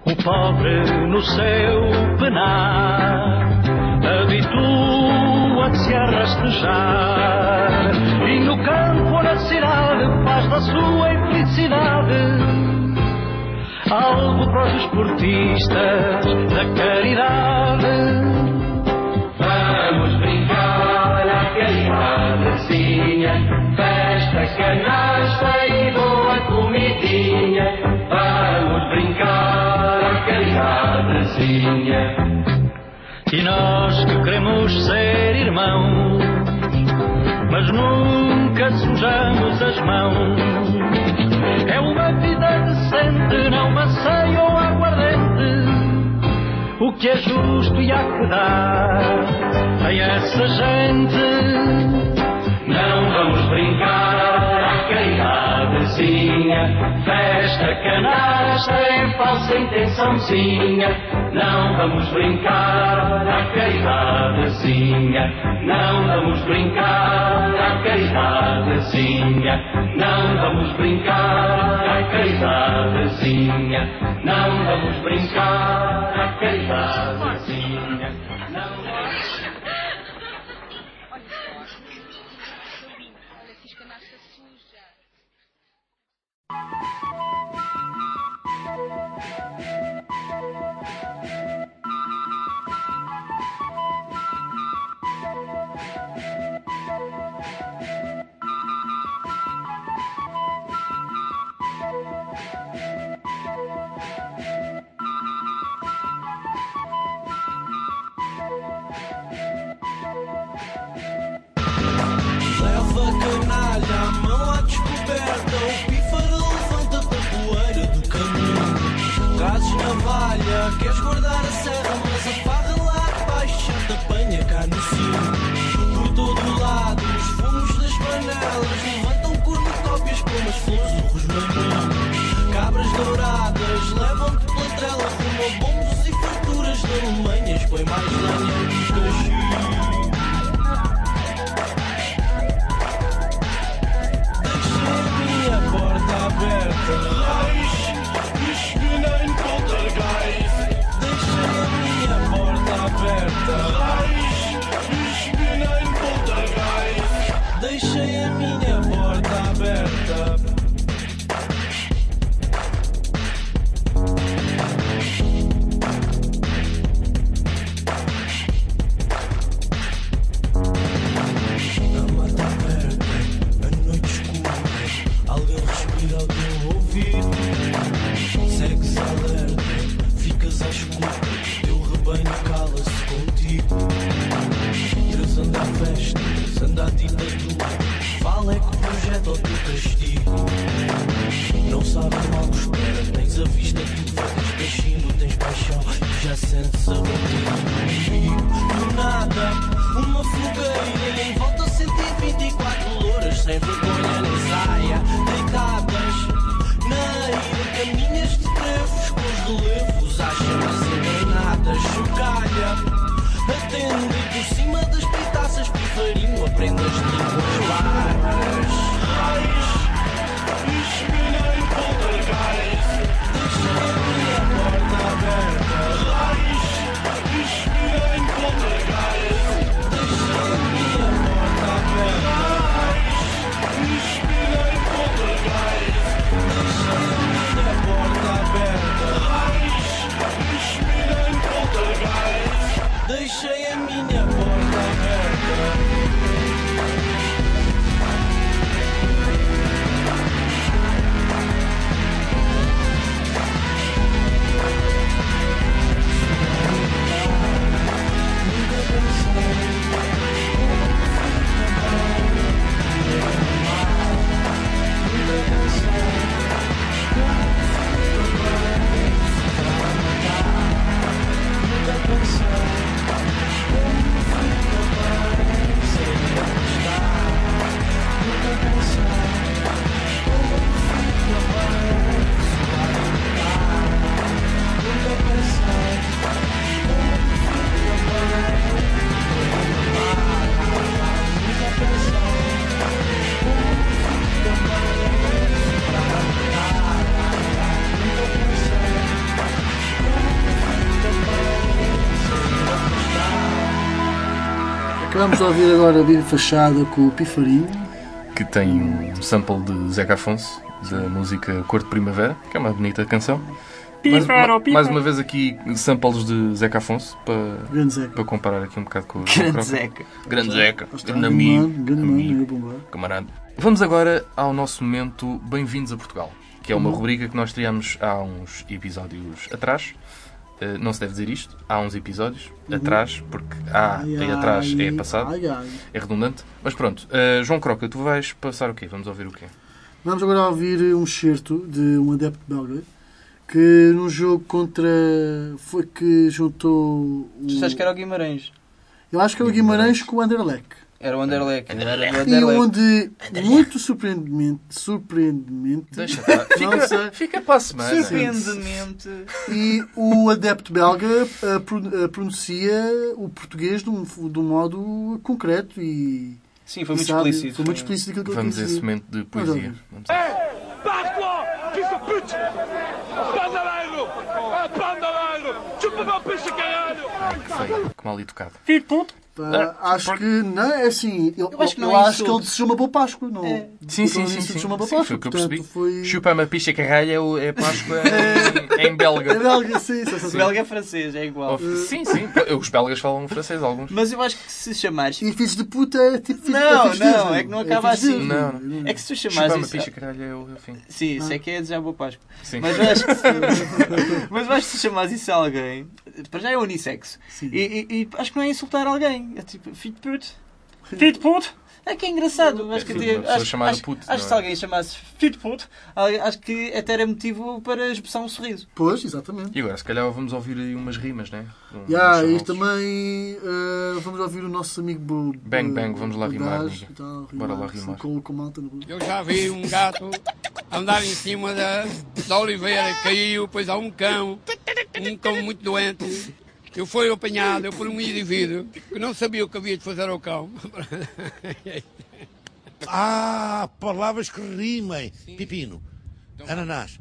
O pobre no seu penar habitua-se a rastejar e no campo ou na cidade faz da sua infelicidade algo para os esportistas da caridade. Vamos brincar a caridadezinha, festa, canasta boa comidinha. Vamos brincar a E nós que queremos ser irmãos, mas nunca sujamos as mãos. É uma vida decente, não maceio ou aguardente. O que é justo e há que dar a essa gente. Não vamos brincar à caridadezinha, festa canasta em falsa intençãozinha. Não vamos brincar à caridadezinha, não vamos brincar à caridadezinha, não vamos brincar à caridadezinha, não vamos brincar à caridadezinha. De ouvir agora a Bíblia Fachada com o Pifarinho. Que tem um sample de Zeca Afonso, da música Cor de Primavera, que é uma bonita canção. Mais, mais uma vez aqui samples de Zeca Afonso para, Zeca. para comparar aqui um bocado com o Grande Zeca. Grande Zeca. Grande amigo. grande amigo, camarada. Vamos agora ao nosso momento Bem-vindos a Portugal, que é uma Uhum. rubrica que nós criamos há uns episódios atrás eh, não se deve dizer isto, há uns episódios atrás, porque há Ai, aí atrás ai, é passado, ai, ai. é redundante. Mas pronto, eh, João Croca, tu vais passar o quê? Vamos ouvir o quê? Vamos agora ouvir um excerto de um adepto belga que num jogo contra. foi que juntou. O... Tu sabes que era o Guimarães. Eu acho que é o Guimarães com o Anderlecht. Era o Anderlecht. Era o E Anderlecht. onde, muito surpreendentemente, surpreendentemente, Deixa não Fica, sei, fica para a semana. Surpreendentemente. e o adepto belga pro- ah, pronuncia o português de um, de um modo concreto e. Sim, foi e muito sabe, explícito. Foi muito explícito aquilo que Vamos a esse momento de poesia. Vamos lá. Pute caralho que feio, que mal educado. De puto. Pá, acho que não é assim. Eu, Eu acho que não eu é acho que ele desejou uma boa Páscoa, não? É. Sim, sim, sim. sim. uma boa Sim, Páscoa. foi o que eu portanto, percebi. Foi... Chupa-me a picha caralho é, o- é Páscoa em, em belga. É belga, sim, sim, sim. belga é francês, é igual. Oh, Sim, sim. Os belgas falam francês, alguns. Mas eu acho que se chamares. E filhos de puta é tipo Não, é não, é que não acaba filhos de assim. Deus, Não, É que se tu chamares a isso. picha caralho é o fim. Sim, isso é que é desejar boa Páscoa. Sim. Mas eu acho que se, mas eu acho que se chamares isso a alguém, para já é unissexo. Sim. E, e- e acho que não é insultar alguém. É tipo, filho de puto. Filho de puto. É que é engraçado. Acho que, acho, acho, puto, acho que é? se alguém chamasse puto, alguém- acho que até era motivo para expressar um sorriso. Pois, exatamente. E agora, se calhar vamos ouvir aí umas rimas, né? Um- Yeah, e também eh, vamos ouvir o nosso amigo Bang, bang, vamos lá rimar, Gás amiga. e tal, Bora lá rimar. Com, com malta no. Eu já vi um gato andar em cima da, da oliveira, caiu, pois há um cão, um cão muito doente. Eu fui apanhado por um indivíduo que não sabia o que havia de fazer ao cão. Ah, palavras que rimem. Pepino, ananás,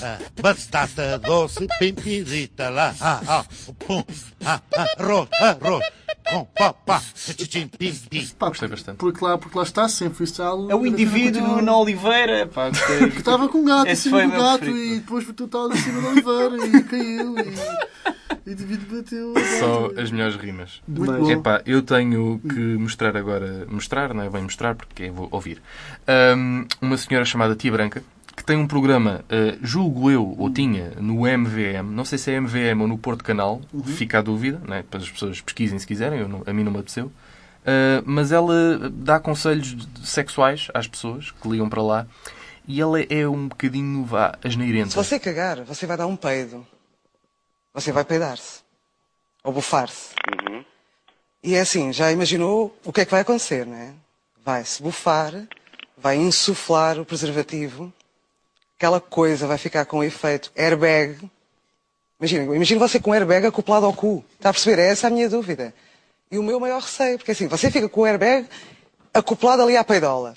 ah, batata doce, pimpirita lá, ah, ah, pum, ah, ah, arroz, arroz, tchim, pim, pim. Pá, Gostei bastante. Porque lá, porque lá está, sem freestyle. É o indivíduo na oliveira. Pá, gostei. Que estava com um gato em cima foi do gato preferido. e depois tu estava em cima da oliveira e caiu e e o indivíduo bateu. Só as melhores rimas. Muito. Epá, eu tenho que mostrar agora, mostrar, não é bem mostrar, porque é vou ouvir, Ahm, uma senhora chamada Tia Branca, que tem um programa, ah, julgo eu, ou tinha, no MVM, não sei se é MVM ou no Porto Canal, fica a dúvida, não é? para as pessoas pesquisem se quiserem, eu não- a mim não me apeteceu, Ah, mas ela dá conselhos sexuais às pessoas que ligam para lá, e ela é um bocadinho, vá, asneirenta. Se você cagar, você vai dar um peido. Você vai peidar-se. Ou bufar-se. E é assim, já imaginou o que é que vai acontecer, não é? Vai-se bufar, vai insuflar o preservativo, aquela coisa vai ficar com o efeito airbag. Imagina, imagina você com airbag acoplado ao cu. Está a perceber? É essa a minha dúvida. E o meu maior receio, porque assim, você fica com o airbag acoplado ali à peidola.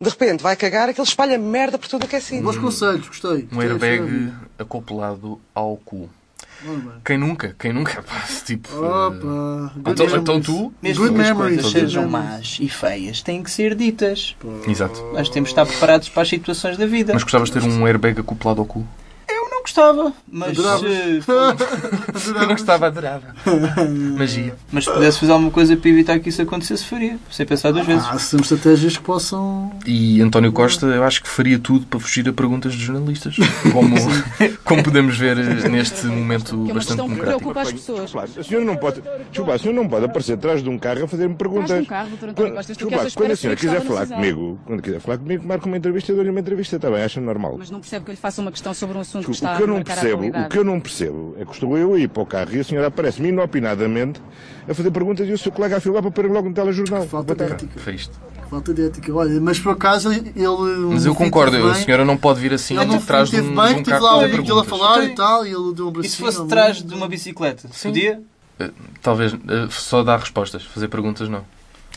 De repente vai cagar, aquele espalha merda por tudo o que é sítio. Bons conselhos, gostei. Um Gostei, airbag acoplado ao cu. Bem. Quem nunca? Quem nunca? Pá, tipo, Opa, good então, então tu. Mesmo Good que as coisas sejam más e feias, têm que ser ditas. Exato. Nós temos de estar preparados para as situações da vida. Mas gostavas de ter um airbag acoplado ao cu? Gostava, mas Adorava. eh, Eu não gostava, adorava. Magia. mas se pudesse fazer alguma coisa para evitar que isso acontecesse, faria. Sem pensar duas vezes. Ah, são estratégias que possam. E António Costa, eu acho que faria tudo para fugir a perguntas de jornalistas. Como, como podemos ver eh, neste momento Que é bastante que democrático. preocupa as pessoas. A senhora não pode, desculpa, a senhora não pode aparecer atrás de um carro a fazer-me perguntas. Um carro, doutor António Quando- Costa, desculpa, quando a senhora que quiser falar comigo, quando quiser falar comigo, marca uma entrevista, eu dou-lhe uma entrevista, está bem, acha normal. Mas não percebe que eu lhe faça uma questão sobre um assunto que Desculpa, está o que eu não percebo, o que eu não percebo é que estou eu a ir para o carro e a senhora aparece-me inopinadamente a fazer perguntas e o seu colega a filar para pôr logo no telejornal. Falta de ética. Foi isto. Falta de ética. Olha, mas por acaso ele. Mas eu concordo, teve a bem. senhora não pode vir assim Ele atrás de um, teve de bem, um carro lá a o fazer amigo dele a falar e tal, e ele deu um bracinho. E se fosse atrás de uma bicicleta? Podia? Eh, Talvez eh, só dar respostas, fazer perguntas não.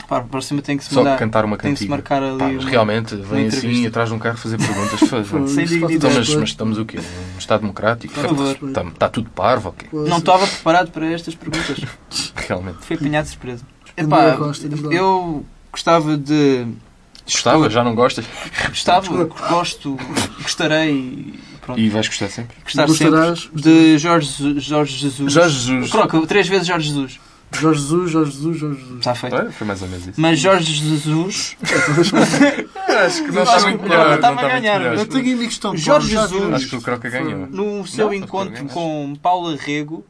Pá, cima tem que se Só mandar- cantar uma tem que se cantiga. marcar ali Pá, mas uma- realmente, uma vem assim atrás de um carro fazer perguntas. Sem dignidade. Então, mas, mas estamos o quê? Um Estado democrático? Por favor. Está, está tudo parvo, ok? Não estava preparado para estas perguntas. Realmente. Fui apanhado de surpresa. Epá, eu gostava de. Gostava? Já não gostas? Gostava, gosto, gostarei. Pronto. E vais gostar sempre? Gostar Gostarás? sempre de Jorge, Jorge Jesus. Jorge Jesus. Croca, três vezes Jorge Jesus. Jorge Jesus, Jorge Jesus, Jorge Jesus. Está feito. Foi mais ou menos isso. Mas Jorge Jesus Acho que não está muito melhor. Estava a ganhar. Eu tenho amigos estão Jorge Jesus. Acho que o Croca ganhou. No seu Não, encontro com Paula Rego,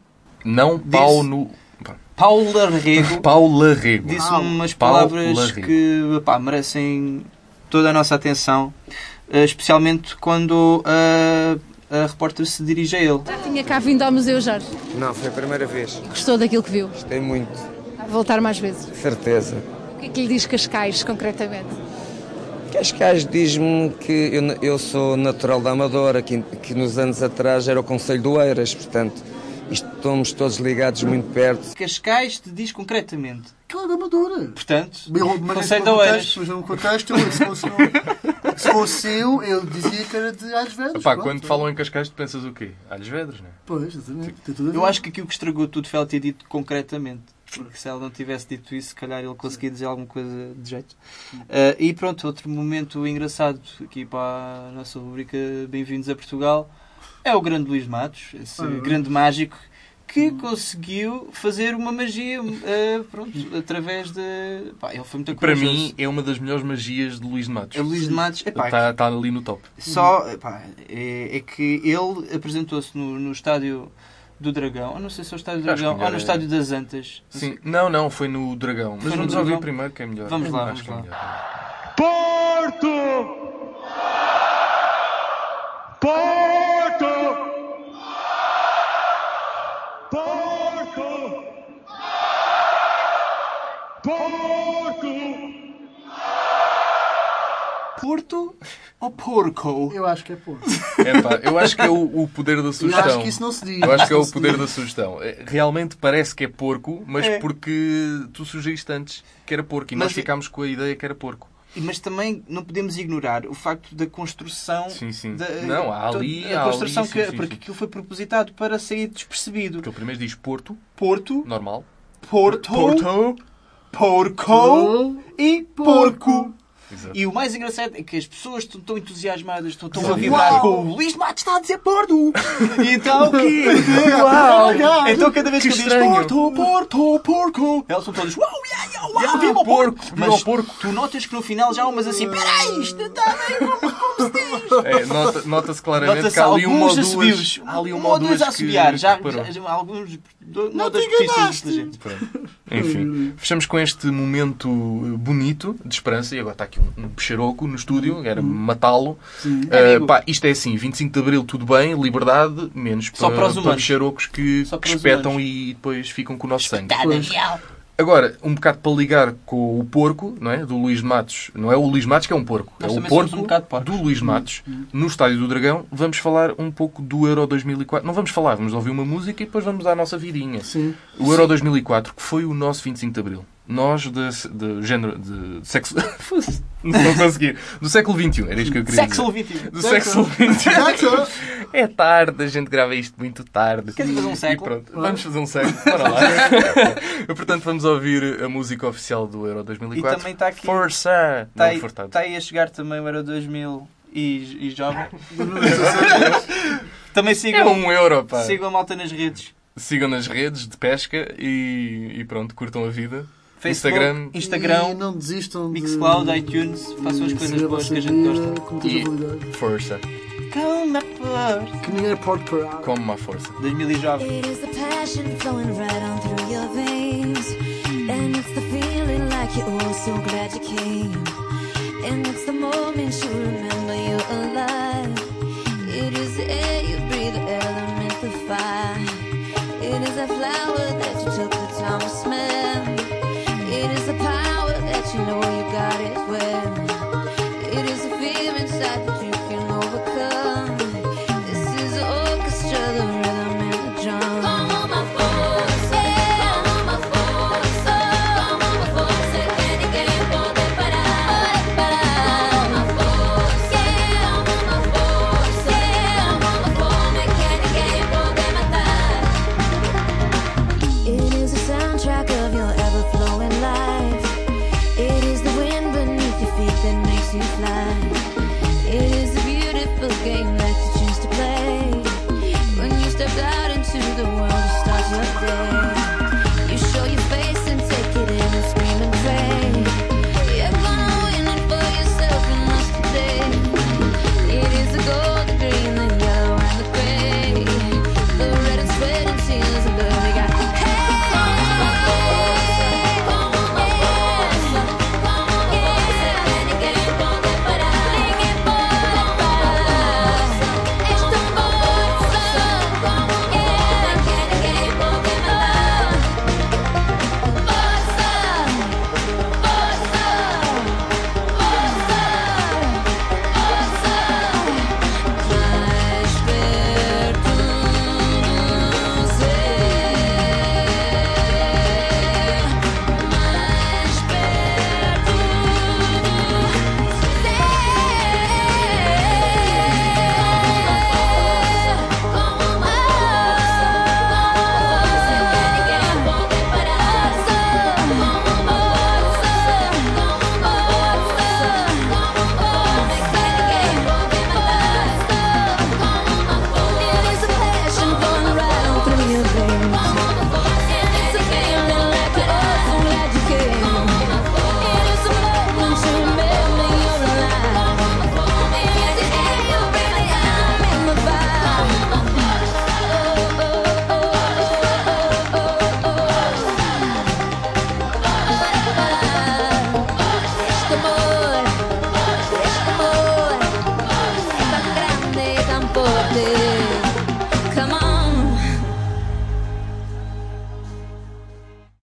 Não pau no. Paula Rego Paula Rego. disse Uau. umas palavras Rego. que pá, merecem toda a nossa atenção, eh, especialmente quando a, a repórter se dirige a ele. Já tinha cá vindo ao Museu Jorge. Não, foi a primeira vez. Gostou daquilo que viu? Gostei muito, Vai voltar mais vezes. certeza. O que é que lhe diz Cascais, concretamente? Cascais diz-me que eu, eu sou natural da Amadora, que, que nos anos atrás era o Conselho do Eiras, portanto, estamos todos ligados muito perto. Cascais te diz concretamente. Da Amadora. Portanto, Mas Conselho nesse da Oeiras. mas num contexto, eu, se fosse, um- se fosse eu, eu dizia que era de Alves Vedras. Quando falam em Cascais, tu pensas o quê? Alhos Vedras, não é? Pois, exatamente. Eu acho que aquilo que estragou tudo foi ela ter dito concretamente. Porque se ela não tivesse dito isso, se calhar ele conseguia dizer alguma coisa de jeito. Ah, e pronto, outro momento engraçado aqui para a nossa rubrica Bem-vindos a Portugal é o grande Luís Matos, esse Ah, grande mágico que conseguiu fazer uma magia ah, pronto, através de. Pá, ele foi muito Para mim, é uma das melhores magias de Luís de Matos. É Luís de Matos, epá, Está está ali no top. Só epá, é, é que ele apresentou-se no, no estádio do Dragão, eu não sei se é o estádio do Dragão ou melhor no é- estádio das Antas. Não Sim, não, não, foi no Dragão. Mas Foi no vamos ouvir primeiro que é melhor. Vamos lá, vamos é lá. melhor. Porto! Porto! Porto ou porco? Eu acho que é porco. Epá, eu acho que é o, o poder da sugestão. acho que isso não se diz. Eu acho que é o poder da sugestão. É, Realmente parece que é porco, mas É. porque tu sugeriste antes que era porco e nós Mas- ficámos com a ideia que era porco. E- Mas também não podemos ignorar o facto da construção. Sim, sim. Da, Não, há ali- A há construção ali, sim, que. sim, porque sim. aquilo foi propositado para sair despercebido. Porque ele primeiro diz Porto, Porto, normal. Porto, Porto. porco e porco. Exato. E o mais engraçado é que as pessoas estão tão entusiasmadas, estão tão a vibrar com o Luís Matos está a dizer Porto! E então o quê? Uau! Então cada vez que, Que diz. Porto, Porto, porco, elas são todas Uau, yeah, yeah, uau, Yeah, viva o porco, viva Mas o porco. tu notas que no final já há umas assim, peraí, isto está bem como, como se diz. É, nota- Nota-se claramente Nota-se que há ali uma ou alguns duas. Há ali Um uma ou duas a assobiar. Já, já, já alguns do- Não te enganaste. Enfim, fechamos com este momento bonito de esperança. E agora está aqui peixaroco no estúdio, era matá-lo. Amigo. pá, isto é assim: 25 de Abril, tudo bem, liberdade, menos Só para, para os humanos. peixarocos que, Só que espetam humanos. e depois ficam com o nosso sangue. Daniel. Agora, um bocado para ligar com o porco, não é? Do Luís de Matos. Não é o Luís de Matos que é um porco. Nós é o porco um do Luís de Matos. No Estádio do Dragão, vamos falar um pouco do Euro 2004. Não vamos falar, vamos ouvir uma música e depois vamos dar a nossa vidinha. Sim. O Euro 2004, que foi o nosso 25 de Abril. Nós, de, de género. de sexo. não a conseguir. Do século XXI, era isto que eu queria Século dizer. XXI. Do século XXI. É tarde, a gente grava isto muito tarde. Queres fazer um E século? pronto, vamos fazer um século. Bora lá. Portanto, vamos ouvir a música oficial do Euro 2004. E também está aqui- Força! Está aí, está aí a chegar também o Euro 2000 e, e jovem. também sigam, É um euro, pá. sigam a malta nas redes. Sigam nas redes de pesca e, e pronto, curtam a vida. Facebook, Instagram, Instagram e não desistam de... Mixcloud, iTunes, façam as coisas boas que a gente gosta. E força. Com uma força. Que ninguém pode parar. Com uma força. 2009. It is the passion flowing right on through your veins. And it's the feeling like you were so glad you came. And it's the moment you remember you're alive. It is the air you breathe, the element of fire. It is a flower that...